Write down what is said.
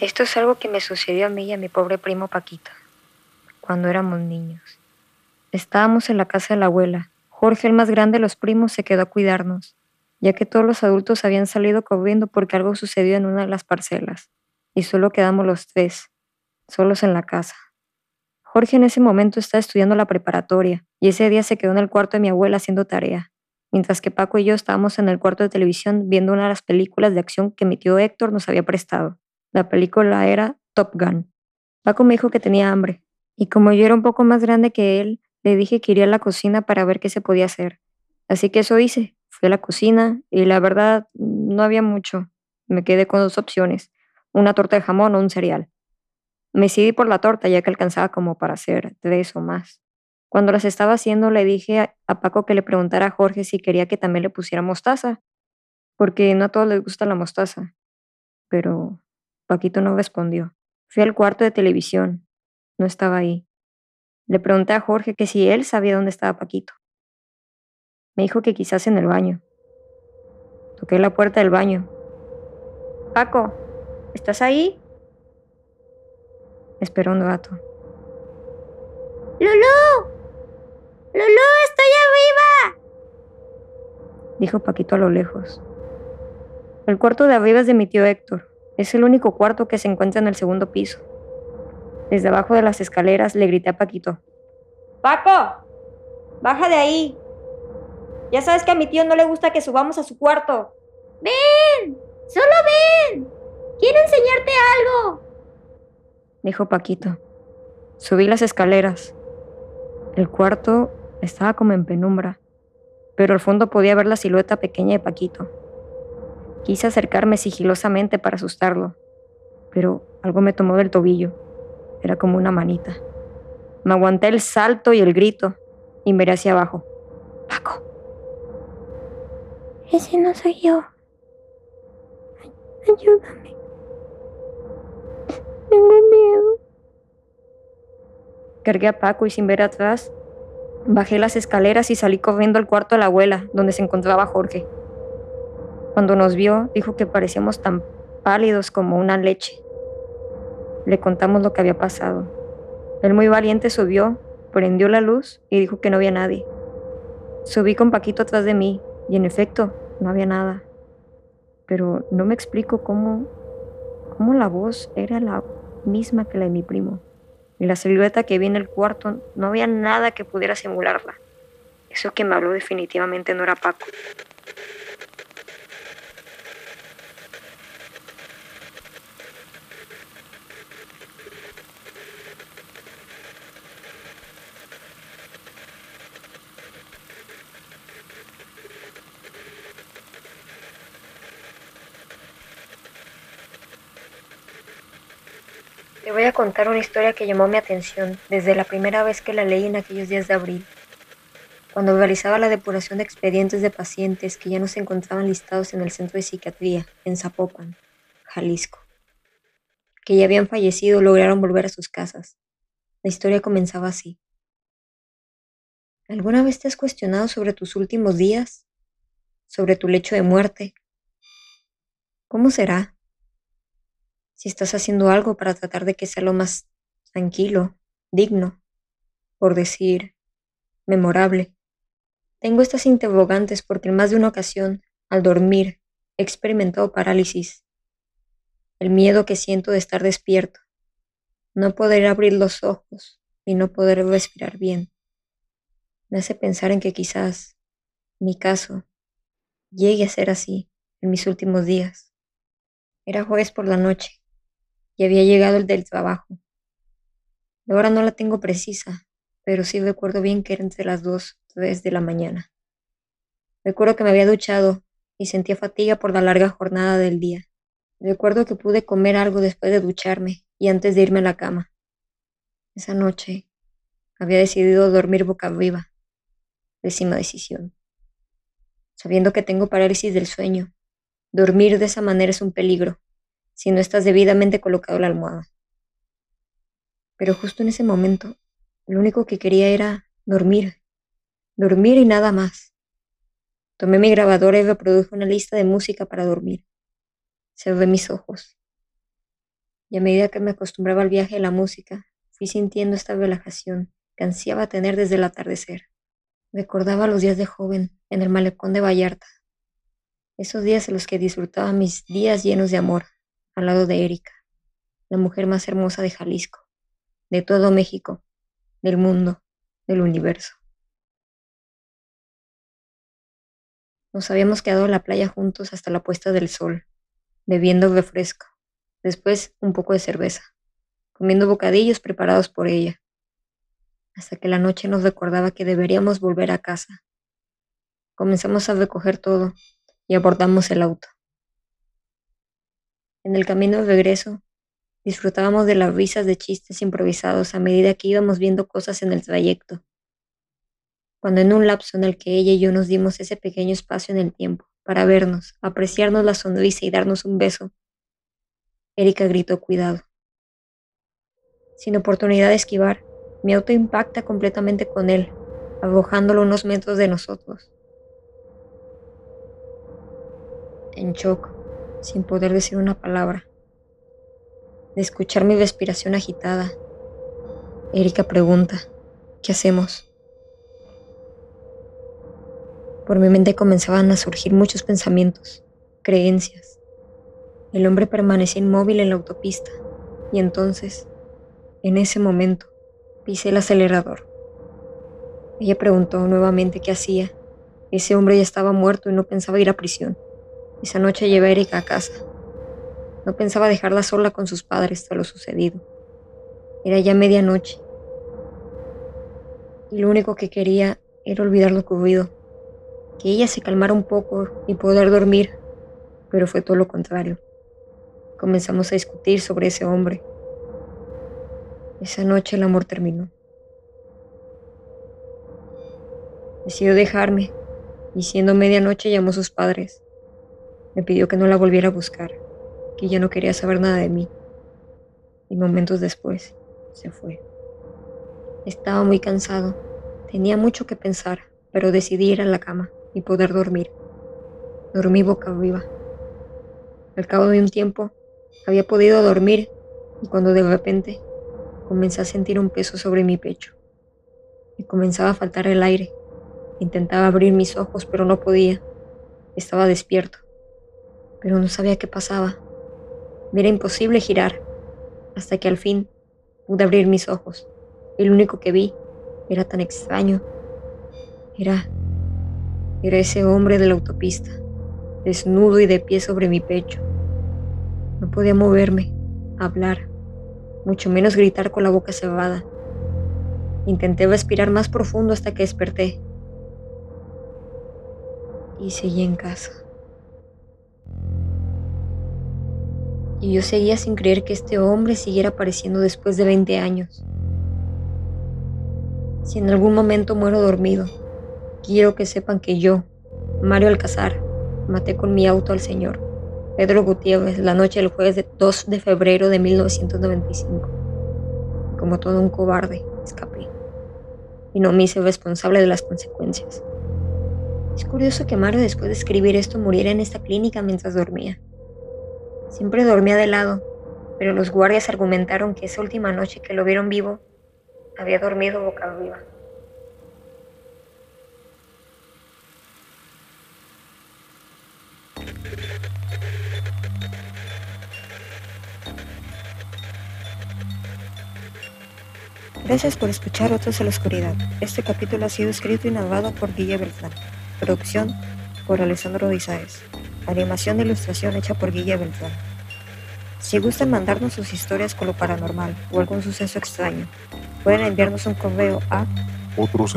Esto es algo que me sucedió a mí y a mi pobre primo Paquito, cuando éramos niños. Estábamos en la casa de la abuela. Jorge, el más grande de los primos, se quedó a cuidarnos, ya que todos los adultos habían salido corriendo porque algo sucedió en una de las parcelas, y solo quedamos los tres, solos en la casa. Jorge en ese momento estaba estudiando la preparatoria, y ese día se quedó en el cuarto de mi abuela haciendo tarea, mientras que Paco y yo estábamos en el cuarto de televisión viendo una de las películas de acción que mi tío Héctor nos había prestado. La película era Top Gun. Paco me dijo que tenía hambre, y como yo era un poco más grande que él, le dije que iría a la cocina para ver qué se podía hacer. Así que eso hice. Fui a la cocina y la verdad no había mucho. Me quedé con dos opciones, una torta de jamón o un cereal. Me decidí por la torta ya que alcanzaba como para hacer tres o más. Cuando las estaba haciendo le dije a Paco que le preguntara a Jorge si quería que también le pusiera mostaza, porque no a todos les gusta la mostaza. Pero Paquito no respondió. Fui al cuarto de televisión. No estaba ahí. Le pregunté a Jorge que si él sabía dónde estaba Paquito. Me dijo que quizás en el baño. Toqué la puerta del baño. Paco, ¿estás ahí? Esperó un gato. ¡Lulú! ¡Lulú, estoy arriba! Dijo Paquito a lo lejos. El cuarto de arriba es de mi tío Héctor. Es el único cuarto que se encuentra en el segundo piso. Desde abajo de las escaleras le grité a Paquito. ¡Paco! ¡Baja de ahí! Ya sabes que a mi tío no le gusta que subamos a su cuarto. ¡Ven! ¡Solo ven! ¡Quiero enseñarte algo! Dijo Paquito. Subí las escaleras. El cuarto estaba como en penumbra, pero al fondo podía ver la silueta pequeña de Paquito. Quise acercarme sigilosamente para asustarlo, pero algo me tomó del tobillo. Era como una manita. Me aguanté el salto y el grito y miré hacia abajo. Paco. Ese no soy yo. Ayúdame. Tengo miedo. Cargué a Paco y sin ver atrás, bajé las escaleras y salí corriendo al cuarto de la abuela, donde se encontraba Jorge. Cuando nos vio, dijo que parecíamos tan pálidos como una leche. Le contamos lo que había pasado. Él muy valiente subió, prendió la luz y dijo que no había nadie. Subí con Paquito atrás de mí y en efecto no había nada. Pero no me explico cómo, cómo la voz era la misma que la de mi primo. Y la silueta que vi en el cuarto no había nada que pudiera simularla. Eso que me habló definitivamente no era Paco. Te voy a contar una historia que llamó mi atención desde la primera vez que la leí en aquellos días de abril, cuando realizaba la depuración de expedientes de pacientes que ya no se encontraban listados en el centro de psiquiatría, en Zapopan, Jalisco, que ya habían fallecido lograron volver a sus casas. La historia comenzaba así. ¿Alguna vez te has cuestionado sobre tus últimos días? ¿Sobre tu lecho de muerte? ¿Cómo será? Si estás haciendo algo para tratar de que sea lo más tranquilo, digno, por decir, memorable. Tengo estas interrogantes porque en más de una ocasión, al dormir, he experimentado parálisis, el miedo que siento de estar despierto, no poder abrir los ojos y no poder respirar bien. Me hace pensar en que quizás mi caso llegue a ser así en mis últimos días. Era jueves por la noche y había llegado el del trabajo. Ahora no la tengo precisa, pero sí recuerdo bien que era entre las dos, tres de la mañana. Recuerdo que me había duchado y sentía fatiga por la larga jornada del día. Recuerdo que pude comer algo después de ducharme y antes de irme a la cama. Esa noche había decidido dormir boca arriba. Pésima decisión. Sabiendo que tengo parálisis del sueño, dormir de esa manera es un peligro si no estás debidamente colocado en la almohada. Pero justo en ese momento, lo único que quería era dormir, dormir y nada más. Tomé mi grabadora y reproduje una lista de música para dormir. Cerré mis ojos. Y a medida que me acostumbraba al viaje de la música, fui sintiendo esta relajación que ansiaba tener desde el atardecer. Recordaba los días de joven en el malecón de Vallarta, esos días en los que disfrutaba mis días llenos de amor, al lado de Erika, la mujer más hermosa de Jalisco, de todo México, del mundo, del universo. Nos habíamos quedado en la playa juntos hasta la puesta del sol, bebiendo refresco, después un poco de cerveza, comiendo bocadillos preparados por ella, hasta que la noche nos recordaba que deberíamos volver a casa. Comenzamos a recoger todo y abordamos el auto. En el camino de regreso, disfrutábamos de las risas de chistes improvisados a medida que íbamos viendo cosas en el trayecto. Cuando en un lapso en el que ella y yo nos dimos ese pequeño espacio en el tiempo para vernos, apreciarnos la sonrisa y darnos un beso, Erika gritó cuidado. Sin oportunidad de esquivar, mi auto impacta completamente con él, arrojándolo unos metros de nosotros. En shock, sin poder decir una palabra. De escuchar mi respiración agitada, Erika pregunta, ¿qué hacemos? Por mi mente comenzaban a surgir muchos pensamientos, creencias. El hombre permanecía inmóvil en la autopista y entonces, en ese momento, Pisé el acelerador. Ella preguntó nuevamente qué hacía. Ese hombre ya estaba muerto y no pensaba ir a prisión. Esa noche llevé a Erika a casa. No pensaba dejarla sola con sus padres tras lo sucedido. Era ya medianoche. Y lo único que quería era olvidar lo ocurrido. Que ella se calmara un poco y poder dormir. Pero fue todo lo contrario. Comenzamos a discutir sobre ese hombre esa noche el amor terminó. Decidió dejarme y siendo medianoche llamó a sus padres. Me pidió que no la volviera a buscar, que ya no quería saber nada de mí. Y momentos después se fue. Estaba muy cansado, tenía mucho que pensar, pero decidí ir a la cama y poder dormir. Dormí boca arriba. Al cabo de un tiempo, había podido dormir y cuando de repente comencé a sentir un peso sobre mi pecho. Me comenzaba a faltar el aire. Intentaba abrir mis ojos, pero no podía. Estaba despierto, pero no sabía qué pasaba. Me era imposible girar, hasta que al fin pude abrir mis ojos. El único que vi era tan extraño. Era... Era ese hombre de la autopista, desnudo y de pie sobre mi pecho. No podía moverme, hablar mucho menos gritar con la boca cerrada. Intenté respirar más profundo hasta que desperté. Y seguí en casa. Y yo seguía sin creer que este hombre siguiera apareciendo después de 20 años. Si en algún momento muero dormido, quiero que sepan que yo, Mario Alcázar, maté con mi auto al Señor. Pedro Gutiérrez la noche del jueves 2 de febrero de 1995. Como todo un cobarde, escapé. Y no me hice responsable de las consecuencias. Es curioso que Mario después de escribir esto muriera en esta clínica mientras dormía. Siempre dormía de lado, pero los guardias argumentaron que esa última noche que lo vieron vivo, había dormido boca arriba. Gracias por escuchar Otros en la Oscuridad. Este capítulo ha sido escrito y narrado por Guille Beltrán. Producción por Alessandro Dizaes. Animación e ilustración hecha por Guille Beltrán. Si gustan mandarnos sus historias con lo paranormal o algún suceso extraño, pueden enviarnos un correo a otros